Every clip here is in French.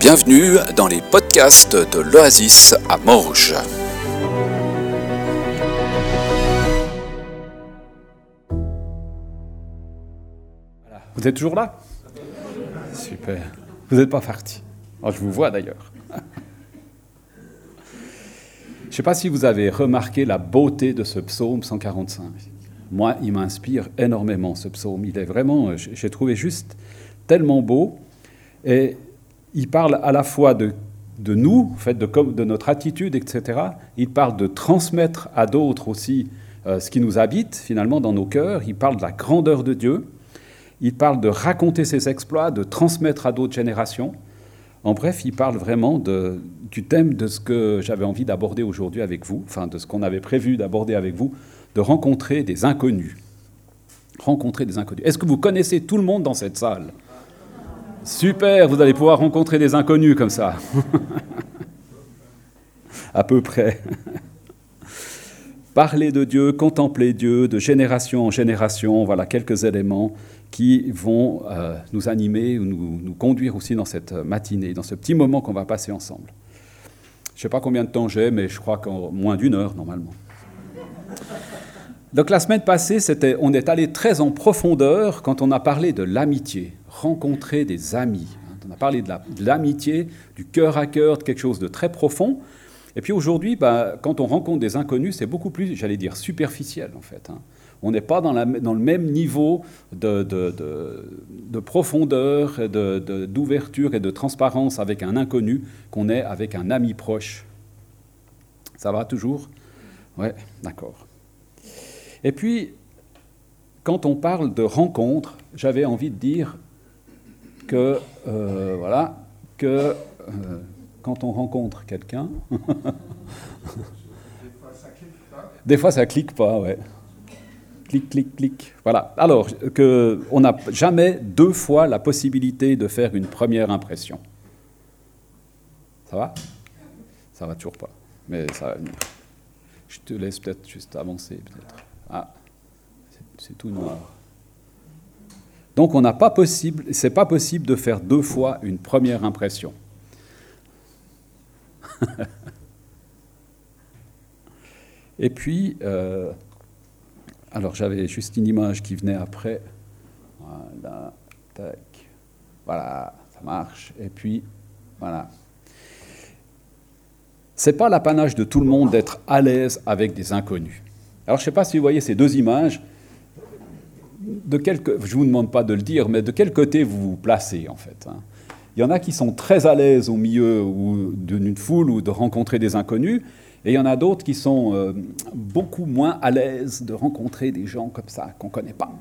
Bienvenue dans les podcasts de l'Oasis à Morges. Vous êtes toujours là? Super. Vous n'êtes pas parti. Oh, je vous vois d'ailleurs. Je ne sais pas si vous avez remarqué la beauté de ce psaume 145. Moi, il m'inspire énormément ce psaume. Il est vraiment, j'ai trouvé juste tellement beau. Et il parle à la fois de, de nous, en fait, de, de, notre attitude, etc. Il parle de transmettre à d'autres aussi euh, ce qui nous habite finalement dans nos cœurs. Il parle de la grandeur de Dieu. Il parle de raconter ses exploits, de transmettre à d'autres générations. En bref, il parle vraiment du thème de ce que j'avais envie d'aborder aujourd'hui avec vous, enfin de ce qu'on avait prévu d'aborder avec vous, de rencontrer des inconnus. Rencontrer des inconnus. Est-ce que vous connaissez tout le monde dans cette salle? Super, vous allez pouvoir rencontrer des inconnus comme ça. à peu près. Parler de Dieu, contempler Dieu, de génération en génération, voilà quelques éléments qui vont euh, nous animer ou nous, nous, conduire aussi dans cette matinée, dans ce petit moment qu'on va passer ensemble. Je ne sais pas combien de temps j'ai, mais je crois qu'en moins d'une heure normalement. Donc la semaine passée, on est allé très en profondeur quand on a parlé de l'amitié, rencontrer des amis. On a parlé de l'amitié, du cœur à cœur, de quelque chose de très profond. Et puis aujourd'hui, bah, quand on rencontre des inconnus, c'est beaucoup plus, j'allais dire, superficiel en fait. Hein. On n'est pas dans, le même niveau de, de, de, de profondeur, d'ouverture et de transparence avec un inconnu qu'on est avec un ami proche. Ça va toujours? Ouais, d'accord. Et puis, quand on parle de rencontre, j'avais envie de dire que, euh, voilà, que euh, quand on rencontre quelqu'un, des fois ça clique pas, ouais. Clic, clic, clic. Voilà. Alors, que on n'a jamais deux fois la possibilité de faire une première impression. Ça va? Ça va toujours pas, mais ça va. Je te laisse peut-être juste avancer, peut-être. Ah, c'est tout noir. Donc on n'a pas possible, c'est pas possible de faire deux fois une première impression. Et puis, euh, alors j'avais juste une image qui venait après. Voilà. Voilà, ça marche. Et puis, voilà. C'est pas l'apanage de tout le monde d'être à l'aise avec des inconnus. Alors je ne sais pas si vous voyez ces deux images. De quel, je ne vous demande pas de le dire, mais de quel côté vous vous placez en fait hein Il y en a qui sont très à l'aise au milieu d'une foule ou de rencontrer des inconnus, et il y en a d'autres qui sont euh, beaucoup moins à l'aise de rencontrer des gens comme ça qu'on ne connaît pas.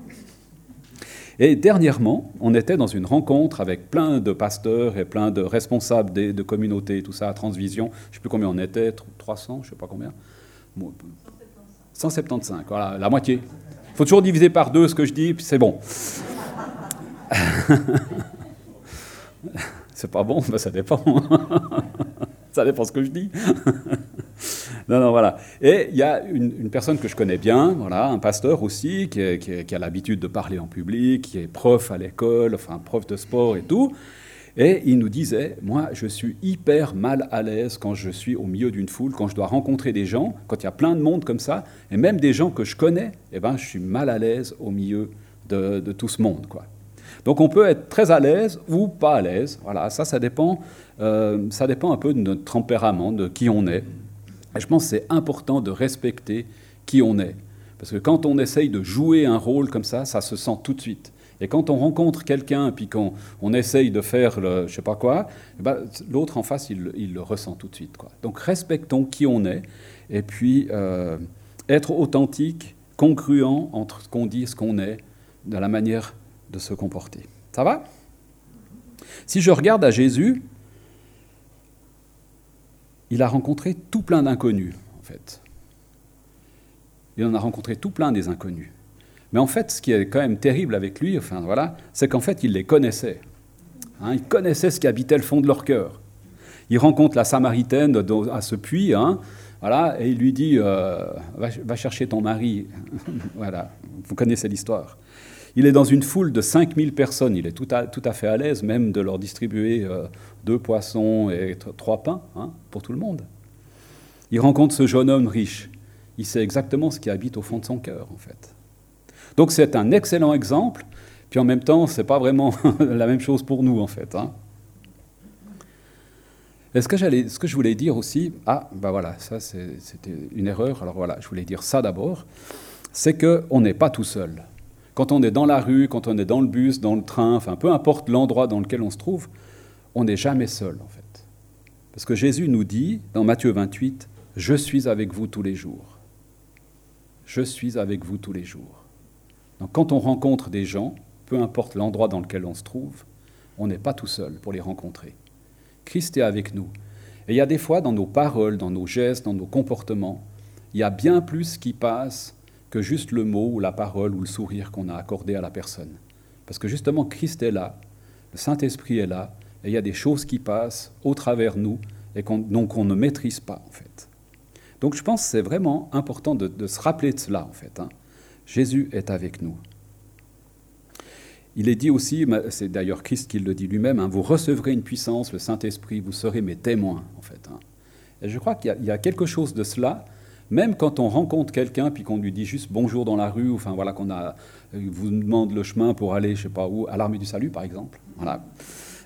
Et dernièrement, on était dans une rencontre avec plein de pasteurs et plein de responsables de, communautés, tout ça, à Transvision. Je ne sais plus combien on était, 300, je ne sais pas combien. 175, voilà, la moitié. Faut toujours diviser par deux ce que je dis, puis c'est bon. c'est pas bon, ben ça dépend. ça dépend ce que je dis. non, non, voilà. Et il y a une, personne que je connais bien, voilà, un pasteur aussi, qui a l'habitude de parler en public, qui est prof à l'école, enfin prof de sport et tout. Et il nous disait, moi, je suis hyper mal à l'aise quand je suis au milieu d'une foule, quand je dois rencontrer des gens, quand il y a plein de monde comme ça, et même des gens que je connais, eh ben, je suis mal à l'aise au milieu de, tout ce monde, quoi. Donc on peut être très à l'aise ou pas à l'aise. Voilà, ça, ça dépend, euh, ça dépend un peu de notre tempérament, de qui on est. Et je pense que c'est important de respecter qui on est. Parce que quand on essaye de jouer un rôle comme ça, ça se sent tout de suite. Et quand on rencontre quelqu'un, puis qu'on on essaye de faire le, je sais pas quoi, eh ben, l'autre en face, il, il, le ressent tout de suite. Quoi. Donc respectons qui on est, et puis euh, être authentique, congruent entre ce qu'on dit et ce qu'on est, dans la manière de se comporter. Ça va? Si je regarde à Jésus, il a rencontré tout plein d'inconnus, en fait. Il en a rencontré tout plein des inconnus. Mais en fait, ce qui est quand même terrible avec lui, enfin voilà, c'est qu'en fait, il les connaissait. Hein, il connaissait ce qui habitait le fond de leur cœur. Il rencontre la Samaritaine à ce puits, hein, voilà, et il lui dit euh, va, chercher ton mari. voilà, vous connaissez l'histoire. Il est dans une foule de 5000 personnes, il est tout à, tout à fait à l'aise même de leur distribuer euh, deux poissons et trois pains hein, pour tout le monde. Il rencontre ce jeune homme riche. Il sait exactement ce qui habite au fond de son cœur, en fait. Donc c'est un excellent exemple, puis en même temps, ce n'est pas vraiment la même chose pour nous, en fait. Hein. que, ce que je voulais dire aussi, ah, ben voilà, ça c'était une erreur, alors voilà, je voulais dire ça d'abord, c'est qu'on n'est pas tout seul. Quand on est dans la rue, quand on est dans le bus, dans le train, enfin peu importe l'endroit dans lequel on se trouve, on n'est jamais seul, en fait. Parce que Jésus nous dit, dans Matthieu 28, Je suis avec vous tous les jours. Je suis avec vous tous les jours. Donc quand on rencontre des gens, peu importe l'endroit dans lequel on se trouve, on n'est pas tout seul pour les rencontrer. Christ est avec nous. Et il y a des fois dans nos paroles, dans nos gestes, dans nos comportements, il y a bien plus qui passe que juste le mot ou la parole ou le sourire qu'on a accordé à la personne. Parce que justement, Christ est là, le Saint-Esprit est là, et il y a des choses qui passent au travers nous et qu'on, donc on ne maîtrise pas en fait. Donc je pense que c'est vraiment important de, se rappeler de cela en fait. Hein. Jésus est avec nous. Il est dit aussi, c'est d'ailleurs Christ qui le dit lui-même, hein, vous recevrez une puissance, le Saint-Esprit, vous serez mes témoins, en fait. Hein. Et je crois qu'il y, a quelque chose de cela, même quand on rencontre quelqu'un, puis qu'on lui dit juste bonjour dans la rue, enfin voilà, qu'on euh, vous demande le chemin pour aller, je sais pas où, à l'armée du salut, par exemple. Voilà.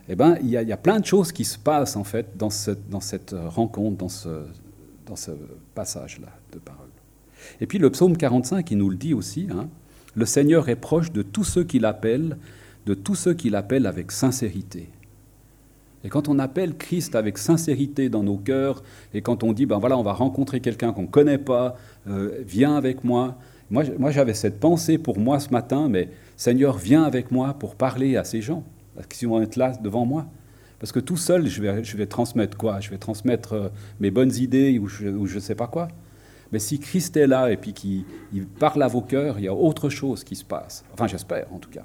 Eh ben, il y, a, plein de choses qui se passent, en fait, dans cette, dans cette rencontre, dans ce, dans ce passage-là de parole. Et puis le psaume 45, il nous le dit aussi, hein, le Seigneur est proche de tous ceux qui l'appellent, de tous ceux qui l'appellent avec sincérité. Et quand on appelle Christ avec sincérité dans nos cœurs, et quand on dit, ben voilà, on va rencontrer quelqu'un qu'on ne connaît pas, euh, viens avec moi. Moi, moi j'avais cette pensée pour moi ce matin, mais Seigneur, viens avec moi pour parler à ces gens, qui vont être là devant moi. Parce que tout seul, je vais, je vais transmettre quoi? Je vais transmettre euh, mes bonnes idées ou je ne sais pas quoi. Mais si Christ est là et puis qu'il parle à vos cœurs, il y a autre chose qui se passe. Enfin, j'espère en tout cas.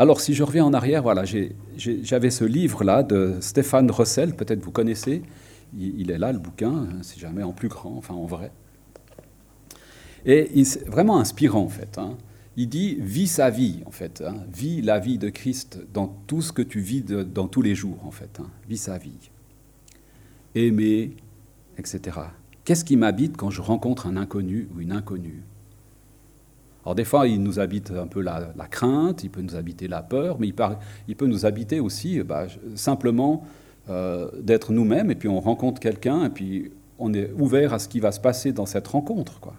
Alors, si je reviens en arrière, voilà, j'avais ce livre-là de Stéphane Russell, peut-être vous connaissez. Il, est là, le bouquin, hein, si jamais en plus grand, enfin en vrai. Et c'est vraiment inspirant, en fait. Hein. Il dit vis sa vie, en fait. Hein. Vis la vie de Christ dans tout ce que tu vis dans tous les jours, en fait. Vis sa vie. Aimer, etc. Qu'est-ce qui m'habite quand je rencontre un inconnu ou une inconnue? Alors des fois, il nous habite un peu la, crainte, il peut nous habiter la peur, mais il, peut nous habiter aussi bah, simplement euh, d'être nous-mêmes, et puis on rencontre quelqu'un, et puis on est ouvert à ce qui va se passer dans cette rencontre. Quoi.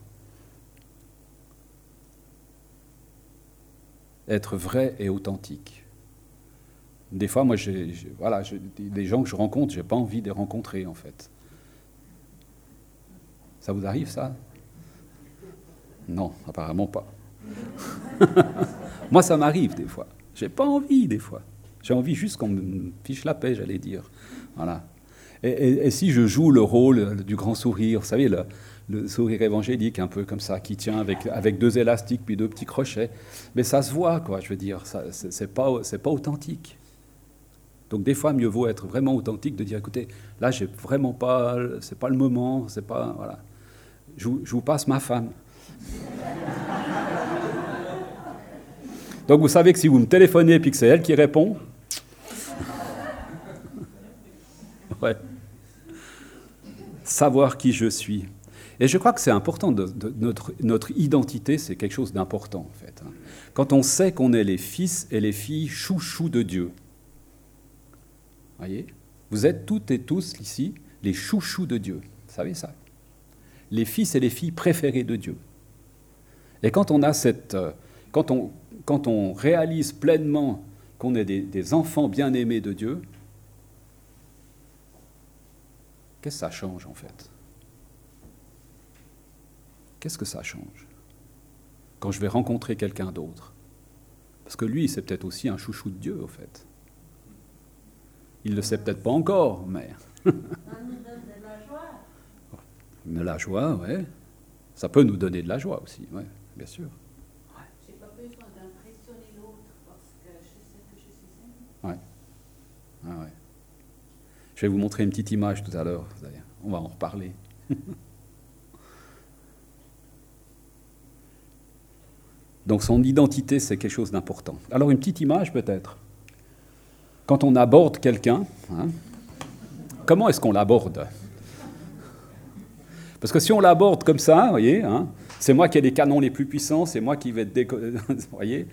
Être vrai et authentique. Des fois, moi, voilà, des gens que je rencontre, j'ai pas envie de les rencontrer, en fait. Ça vous arrive, ça? Non, apparemment pas. Moi, ça m'arrive des fois. J'ai pas envie des fois. J'ai envie juste qu'on me fiche la paix, j'allais dire. Voilà. Et, si je joue le rôle du grand sourire, vous savez, le, sourire évangélique, un peu comme ça, qui tient avec, deux élastiques puis deux petits crochets, mais ça se voit, quoi, je veux dire, c'est pas, pas authentique. Donc des fois, mieux vaut être vraiment authentique, de dire, écoutez, là, j'ai vraiment pas, c'est pas le moment, c'est pas, voilà je, vous passe ma femme. Donc vous savez que si vous me téléphonez et que c'est elle qui répond, ouais. savoir qui je suis. Et je crois que c'est important, notre, identité, c'est quelque chose d'important en fait. Hein. Quand on sait qu'on est les fils et les filles chouchous de Dieu. Voyez Vous êtes toutes et tous ici les chouchous de Dieu. Vous savez ça? Les fils et les filles préférés de Dieu. Et quand on a cette, euh, quand on, réalise pleinement qu'on est des, enfants bien-aimés de Dieu, qu'est-ce que ça change en fait? Qu'est-ce que ça change? Quand je vais rencontrer quelqu'un d'autre Parce que lui, c'est peut-être aussi un chouchou de Dieu, au fait. Il ne le sait peut-être pas encore, mais... Mais la joie, ouais. Ça peut nous donner de la joie aussi, ouais, bien sûr. J'ai pas besoin d'impressionner l'autre parce que je sais que je suis Ouais. Ah ouais. Je vais vous montrer une petite image tout à l'heure. On va en reparler. Donc son identité, c'est quelque chose d'important. Alors une petite image peut-être. Quand on aborde quelqu'un, hein, comment est-ce qu'on l'aborde? Parce que si on l'aborde comme ça, vous voyez, hein, c'est moi qui ai les canons les plus puissants, c'est moi qui vais être vous voyez,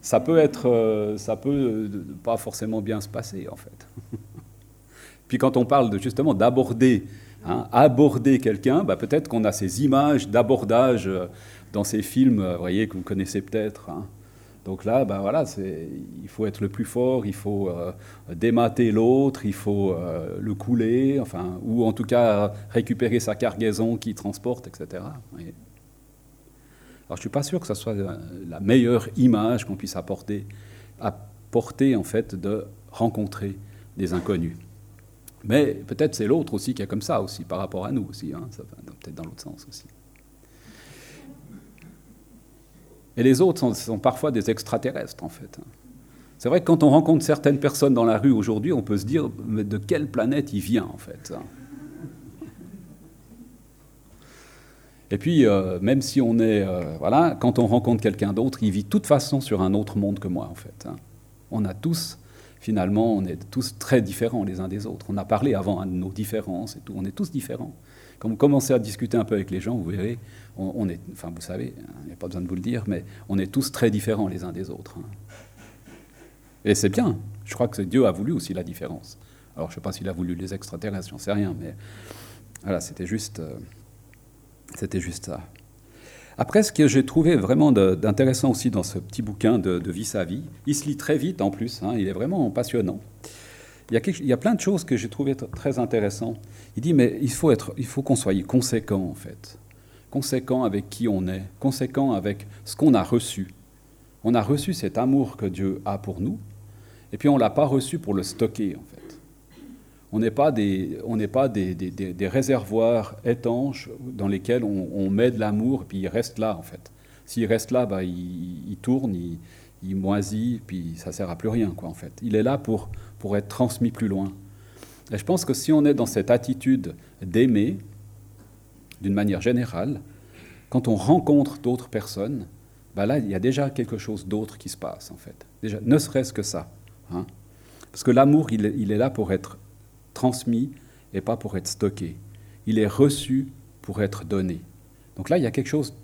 ça peut être, euh, ça peut euh, pas forcément bien se passer en fait. Puis quand on parle de, justement d'aborder, hein, aborder quelqu'un, bah, peut-être qu'on a ces images d'abordage euh, dans ces films, voyez, que vous connaissez peut-être. Hein. Donc là, ben voilà, il faut être le plus fort, il faut démater l'autre, il faut le couler, enfin, ou en tout cas récupérer sa cargaison qui transporte, etc. Alors je ne suis pas sûr que ce soit la meilleure image qu'on puisse apporter, apporter en fait de rencontrer des inconnus. Mais peut-être c'est l'autre aussi qui est comme ça aussi par rapport à nous aussi, hein, peut-être dans l'autre sens aussi. Et les autres sont, parfois des extraterrestres en fait. C'est vrai que quand on rencontre certaines personnes dans la rue aujourd'hui, on peut se dire mais de quelle planète il vient en fait. Et puis, euh, même si on est, euh, voilà, quand on rencontre quelqu'un d'autre, il vit de toute façon sur un autre monde que moi, en fait. Hein. On a tous, finalement, on est tous très différents les uns des autres. On a parlé avant de nos différences et tout. On est tous différents. Quand vous commencez à discuter un peu avec les gens, vous verrez, on, est, enfin, vous savez, hein, il n'y a pas besoin de vous le dire, mais on est tous très différents les uns des autres. Et c'est bien. Je crois que Dieu a voulu aussi la différence. Alors, je ne sais pas s'il a voulu les extraterrestres, j'en sais rien, mais voilà, c'était juste. Euh, c'était juste ça. Après, ce que j'ai trouvé vraiment d'intéressant aussi dans ce petit bouquin de, Vie sa vie, il se lit très vite en plus, hein, il est vraiment passionnant. Il y, a plein de choses que j'ai trouvé très intéressantes. Il dit, mais il faut, il faut qu'on soit conséquent en fait. Conséquent avec qui on est, conséquent avec ce qu'on a reçu. On a reçu cet amour que Dieu a pour nous, et puis on ne l'a pas reçu pour le stocker en fait. On n'est pas, des, on pas des, des, réservoirs étanches dans lesquels on, met de l'amour et puis il reste là en fait. S'il reste là, bah, il, tourne, il, il, moisit, puis ça sert à plus rien quoi en fait. Il est là pour, pour être transmis plus loin. Et je pense que si on est dans cette attitude d'aimer, d'une manière générale, quand on rencontre d'autres personnes, bah là, il y a déjà quelque chose d'autre qui se passe, en fait. Ne serait-ce que ça. Hein. Parce que l'amour, il, est là pour être transmis et pas pour être stocké. Il est reçu pour être donné. Donc là, il y a quelque chose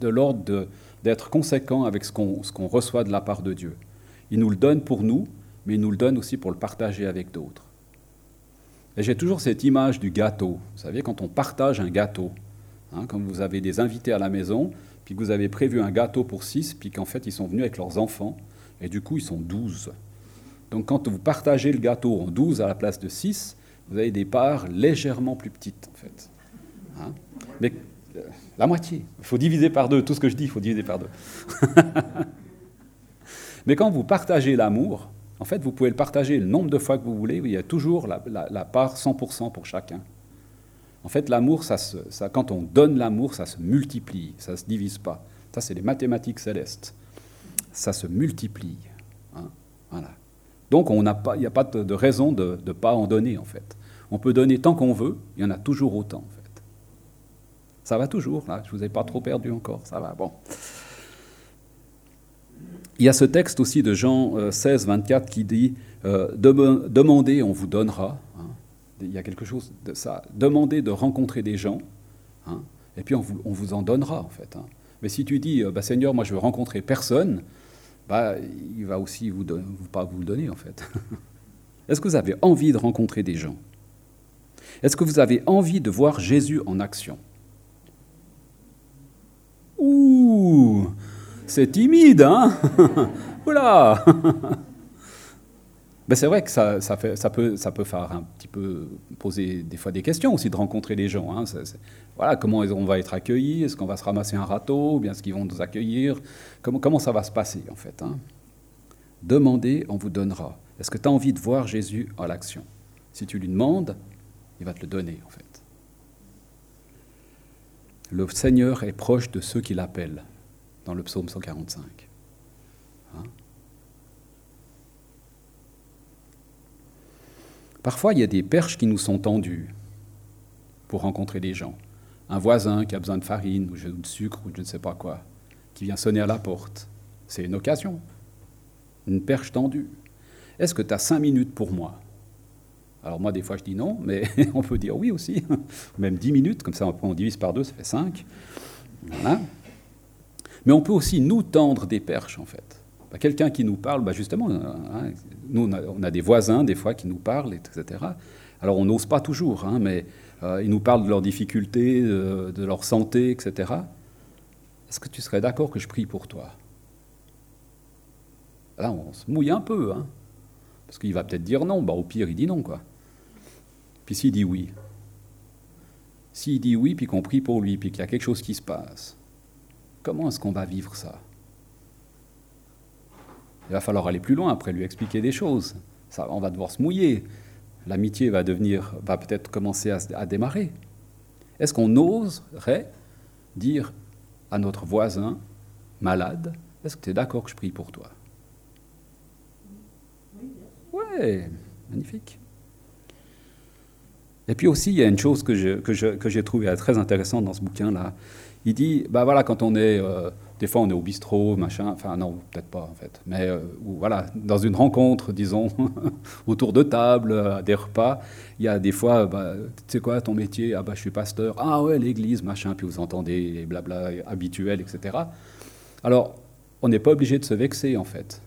de l'ordre d'être conséquent avec ce qu'on reçoit de la part de Dieu. Il nous le donne pour nous, mais il nous le donne aussi pour le partager avec d'autres. Et j'ai toujours cette image du gâteau. Vous savez, quand on partage un gâteau, hein, quand vous avez des invités à la maison, puis que vous avez prévu un gâteau pour six, puis qu'en fait ils sont venus avec leurs enfants, et du coup ils sont douze. Donc quand vous partagez le gâteau en 12 à la place de 6, vous avez des parts légèrement plus petites, en fait. Hein? Mais euh, la moitié. Il faut diviser par deux. Tout ce que je dis, il faut diviser par deux. Mais quand vous partagez l'amour, en fait, vous pouvez le partager le nombre de fois que vous voulez. Il y a toujours la, part 100% pour chacun. En fait, l'amour, ça, quand on donne l'amour, ça se multiplie, ça ne se divise pas. Ça, c'est les mathématiques célestes. Ça se multiplie. Hein voilà. Donc il n'y a pas de, raison de ne pas en donner en fait. On peut donner tant qu'on veut, il y en a toujours autant en fait. Ça va toujours, là, je ne vous ai pas trop perdu encore, ça va, bon. Il y a ce texte aussi de Jean 16, euh, 24 qui dit euh, Demandez, on vous donnera. Hein. Il y a quelque chose de ça. Demandez de rencontrer des gens, hein, et puis on vous, en donnera en fait. Hein. Mais si tu dis euh, bah, Seigneur, moi je veux rencontrer personne, bah, il va aussi vous, pas vous le donner en fait. Est-ce que vous avez envie de rencontrer des gens? Est-ce que vous avez envie de voir Jésus en action? Ouh, c'est timide, hein? Oula ben c'est vrai que ça, ça, fait, ça, peut, ça peut faire un petit peu poser des fois des questions aussi de rencontrer les gens. Hein. voilà, comment on va être accueillis Est-ce qu'on va se ramasser un râteau? Ou bien est-ce qu'ils vont nous accueillir? Comment, comment ça va se passer en fait hein? Demandez, on vous donnera. Est-ce que tu as envie de voir Jésus à l'action? Si tu lui demandes, il va te le donner en fait. Le Seigneur est proche de ceux qui l'appellent, dans le psaume 145. Hein? Parfois, il y a des perches qui nous sont tendues pour rencontrer des gens. Un voisin qui a besoin de farine ou de sucre ou je ne sais pas quoi. qui vient sonner à la porte. C'est une occasion, une perche tendue. Est-ce que tu as cinq minutes pour moi? Alors moi, des fois, je dis non, mais on peut dire oui aussi, même dix minutes, comme ça, on divise par deux, ça fait cinq. Voilà. Mais on peut aussi nous tendre des perches, en fait. Bah, quelqu'un qui nous parle, bah, justement, hein, nous, on a, des voisins, des fois, qui nous parlent, etc. Alors, on n'ose pas toujours, hein, mais euh, ils nous parlent de leurs difficultés, de, de leur santé, etc. Est-ce que tu serais d'accord que je prie pour toi? Là, on se mouille un peu, hein, parce qu'il va peut-être dire non. Bah, au pire, il dit non, quoi. Puis s'il dit oui, s'il dit oui, puis qu'on prie pour lui, puis qu'il y a quelque chose qui se passe, comment est-ce qu'on va vivre ça? Il va falloir aller plus loin après, lui expliquer des choses. On va devoir se mouiller. L'amitié va devenir, va peut-être commencer à, démarrer. Est-ce qu'on oserait dire à notre voisin malade, est-ce que tu es d'accord que je prie pour toi? Ouais, magnifique. Et puis aussi, il y a une chose que, j'ai trouvée très intéressante dans ce bouquin-là. Il dit, bah voilà, quand on est, euh, des fois on est au bistrot, machin, enfin non, peut-être pas en fait, mais euh, voilà, dans une rencontre, disons, autour de table, à des repas, il y a des fois, bah, tu sais quoi, ton métier, ah bah je suis pasteur, ah ouais, l'église, machin, puis vous entendez les blabla habituels, etc. Alors, on n'est pas obligé de se vexer en fait.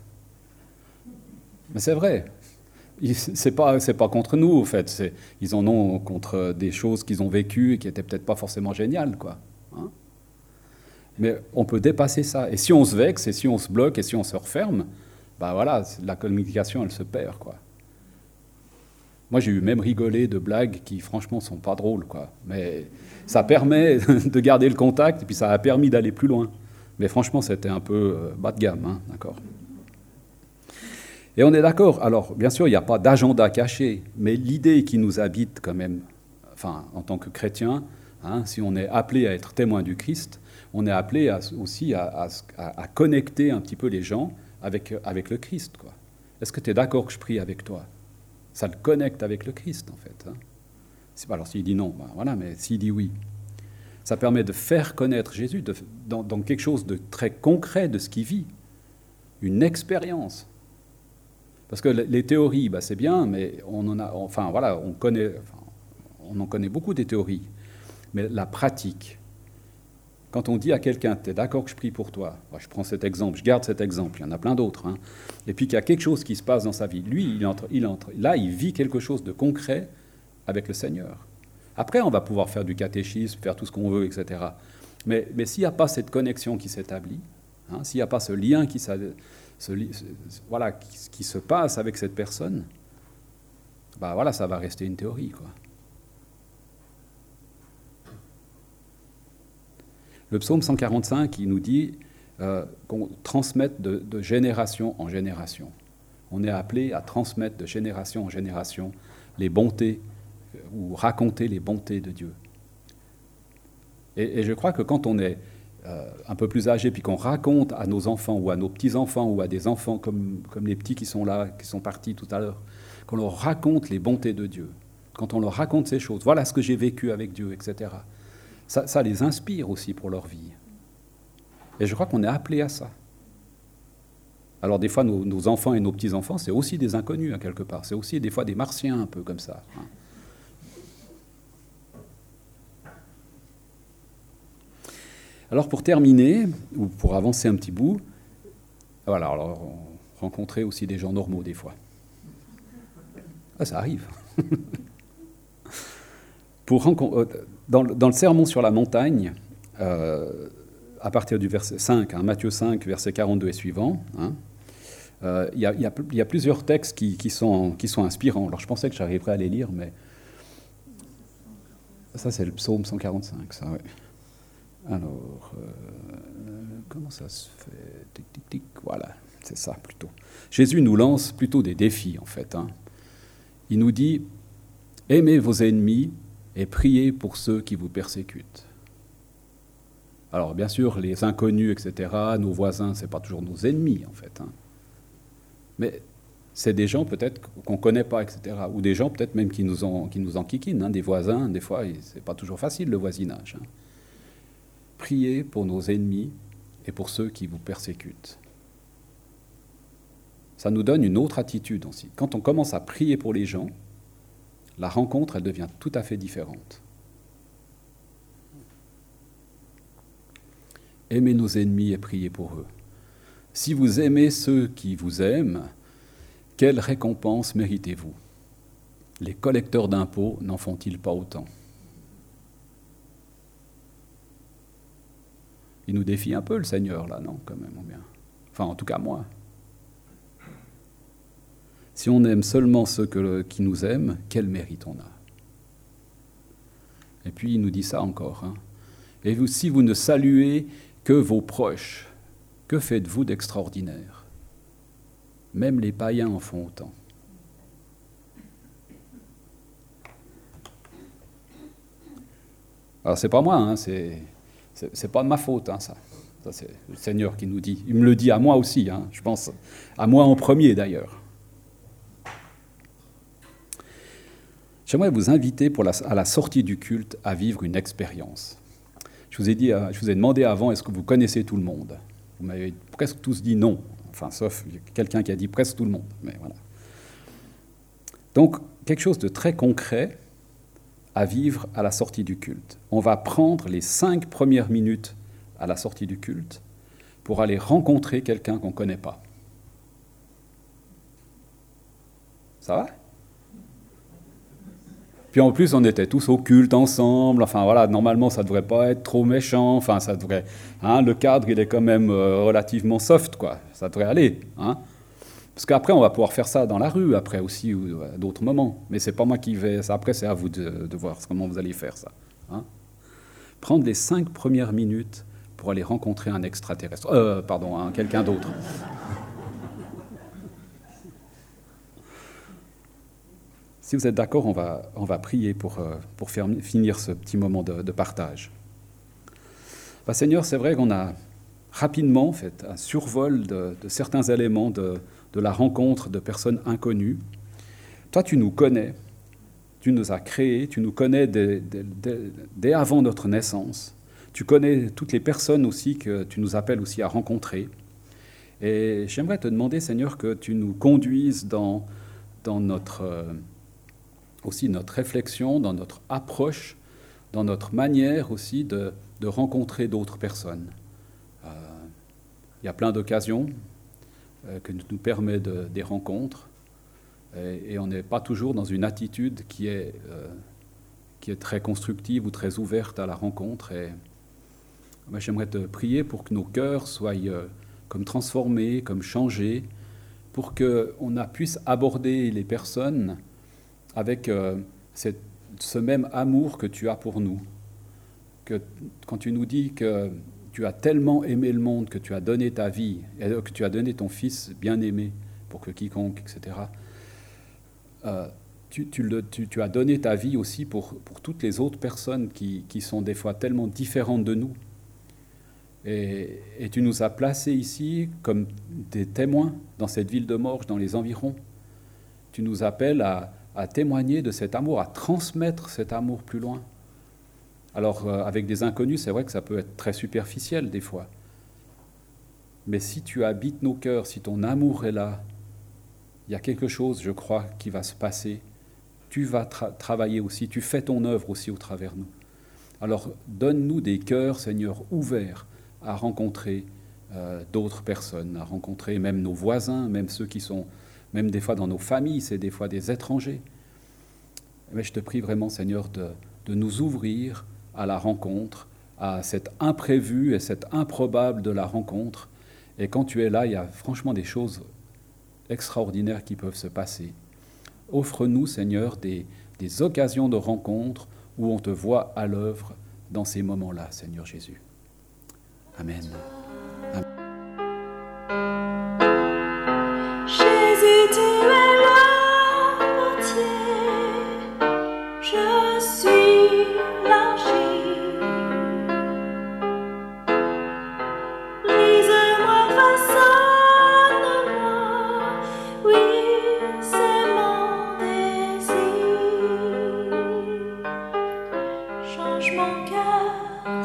Mais c'est vrai, c'est pas c'est pas contre nous en fait ils en ont contre des choses qu'ils ont vécues et qui étaient peut-être pas forcément géniales quoi. Mais on peut dépasser ça. Et si on se vexe et si on se bloque et si on se referme bah voilà la communication elle se perd quoi. Moi j'ai eu même rigolé de blagues qui franchement sont pas drôles quoi. Mais ça permet de garder le contact et puis ça a permis d'aller plus loin. Mais franchement c'était un peu euh, bas de gamme hein, d'accord. Et on est d'accord. Alors, bien sûr, il n'y a pas d'agenda caché, mais l'idée qui nous habite quand même, enfin, en tant que chrétien, hein, si on est appelé à être témoin du Christ, on est appelé aussi à, connecter un petit peu les gens avec, le Christ. Est-ce que tu es d'accord que je prie avec toi? Ça le connecte avec le Christ, en fait. Hein. Alors, s'il dit non, ben voilà, mais s'il dit oui, ça permet de faire connaître Jésus dans, quelque chose de très concret de ce qu'il vit, une expérience. Parce que les théories, bah, c'est bien, mais on en a, enfin voilà, on on en connaît beaucoup des théories. Mais la pratique, quand on dit à quelqu'un, tu es d'accord que je prie pour toi, je prends cet exemple, je garde cet exemple, il y en a plein d'autres, hein. et puis qu'il y a quelque chose qui se passe dans sa vie, lui, il entre, il entre, là, il vit quelque chose de concret avec le Seigneur. Après, on va pouvoir faire du catéchisme, faire tout ce qu'on veut, etc. Mais, mais s'il n'y a pas cette connexion qui s'établit, hein, s'il n'y a pas ce lien qui voilà, qui se passe avec cette personne, bah voilà, ça va rester une théorie. Quoi. Le psaume 145, il nous dit euh, qu'on transmette de, génération en génération. On est appelé à transmettre de génération en génération les bontés euh, ou raconter les bontés de Dieu. Et, je crois que quand on est euh, un peu plus âgés, puis qu'on raconte à nos enfants ou à nos petits-enfants ou à des enfants comme, comme les petits qui sont là, qui sont partis tout à l'heure, qu'on leur raconte les bontés de Dieu, quand on leur raconte ces choses, voilà ce que j'ai vécu avec Dieu, etc. Ça, les inspire aussi pour leur vie. Et je crois qu'on est appelé à ça. Alors des fois, nos, enfants et nos petits-enfants, c'est aussi des inconnus, quelque part. C'est aussi des fois des martiens, un peu comme ça. Alors pour terminer, ou pour avancer un petit bout, voilà, alors rencontrer aussi des gens normaux des fois. Ah, ça arrive. euh, dans, le sermon sur la montagne, euh, à partir du verset 5, hein, Matthieu 5, verset 42 et suivant, hein, euh, il y, a plusieurs textes qui, sont, inspirants. Alors je pensais que j'arriverais à les lire, mais ça c'est le psaume 145, ça, ouais. Alors, comment ça se fait? Voilà, c'est ça plutôt. Jésus nous lance plutôt des défis, en fait. Hein. Il nous dit Aimez vos ennemis et priez pour ceux qui vous persécutent. Alors, bien sûr, les inconnus, etc., nos voisins, ce n'est pas toujours nos ennemis, en fait. Hein. Mais c'est des gens peut-être qu'on ne connaît pas, etc. Ou des gens peut-être même qui nous, en, qui nous enquiquinent, hein. des voisins, des fois, ce n'est pas toujours facile le voisinage. Hein priez pour nos ennemis et pour ceux qui vous persécutent. Ça nous donne une autre attitude aussi. Quand on commence à prier pour les gens, la rencontre, elle devient tout à fait différente. Aimez nos ennemis et priez pour eux. Si vous aimez ceux qui vous aiment, quelle récompense méritez-vous? Les collecteurs d'impôts n'en font-ils pas autant? Il nous défie un peu le Seigneur là, non Quand même. Enfin, en tout cas moi. Si on aime seulement ceux qui nous aiment, quel mérite on a? Et puis il nous dit ça encore. Hein. Et si vous ne saluez que vos proches, que faites-vous d'extraordinaire? Même les païens en font autant. Alors c'est pas moi, hein, c'est pas de ma faute, hein, ça. c'est le Seigneur qui nous dit. Il me le dit à moi aussi, je pense, à moi en premier d'ailleurs. J'aimerais vous inviter à la sortie du culte à vivre une expérience. Je vous ai, dit, euh, je vous ai demandé avant, est-ce que vous connaissez tout le monde? Vous m'avez presque tous dit non, enfin sauf quelqu'un qui a dit presque tout le monde. Donc quelque chose de très concret à vivre à la sortie du culte. On va prendre les cinq premières minutes à la sortie du culte pour aller rencontrer quelqu'un qu'on ne connaît pas. Ça va? Puis en plus, on était tous au culte ensemble. Enfin voilà, normalement, ça devrait pas être trop méchant. Enfin, ça devrait. Hein, le cadre, il est quand même euh, relativement soft, quoi. Ça devrait aller. Hein. Parce qu'après, on va pouvoir faire ça dans la rue, après aussi, ou à d'autres moments. Mais c'est pas moi qui vais. Après, c'est à vous de, voir comment vous allez faire ça. Hein. Prendre les cinq premières minutes pour aller rencontrer un extraterrestre. Euh, pardon, quelqu'un d'autre. Si vous êtes d'accord, on va, on va prier pour, euh, pour faire, finir ce petit moment de, partage. Bah, Seigneur, c'est vrai qu'on a rapidement fait un survol de, certains éléments de, de, la rencontre de personnes inconnues. Toi, tu nous connais, tu nous as créés, tu nous connais dès, dès avant notre naissance. Tu connais toutes les personnes aussi que tu nous appelles aussi à rencontrer. Et j'aimerais te demander, Seigneur, que tu nous conduises dans, dans notre euh, aussi notre réflexion, dans notre approche, dans notre manière aussi de, rencontrer d'autres personnes. Euh, il y a plein d'occasions euh, que nous permet des rencontres et, on n'est pas toujours dans une attitude qui est, euh, qui est très constructive ou très ouverte à la rencontre. Et j'aimerais te prier pour que nos cœurs soient comme transformés, comme changés, pour qu'on puisse aborder les personnes avec euh, ce même amour que tu as pour nous. Que, quand tu nous dis que tu as tellement aimé le monde, que tu as donné ta vie, et que tu as donné ton Fils bien-aimé pour que quiconque, etc., euh, tu, tu, as donné ta vie aussi pour, pour toutes les autres personnes qui, qui, sont des fois tellement différentes de nous. Et, et, tu nous as placés ici comme des témoins dans cette ville de Morges, dans les environs. Tu nous appelles à, à témoigner de cet amour, à transmettre cet amour plus loin. Alors euh, avec des inconnus, c'est vrai que ça peut être très superficiel des fois. Mais si tu habites nos cœurs, si ton amour est là, il y a quelque chose, je crois, qui va se passer. Tu vas travailler aussi, tu fais ton œuvre aussi au travers nous. Alors donne-nous des cœurs, Seigneur, ouverts à rencontrer euh, d'autres personnes, à rencontrer même nos voisins, même ceux qui sont même des fois dans nos familles, c'est des fois des étrangers. Mais je te prie vraiment, Seigneur, de, de nous ouvrir à la rencontre, à cet imprévu et cet improbable de la rencontre. Et quand tu es là, il y a franchement des choses extraordinaires qui peuvent se passer. Offre-nous, Seigneur, des, des occasions de rencontre où on te voit à l'œuvre dans ces moments-là, Seigneur Jésus. Amen. touches mon cœur,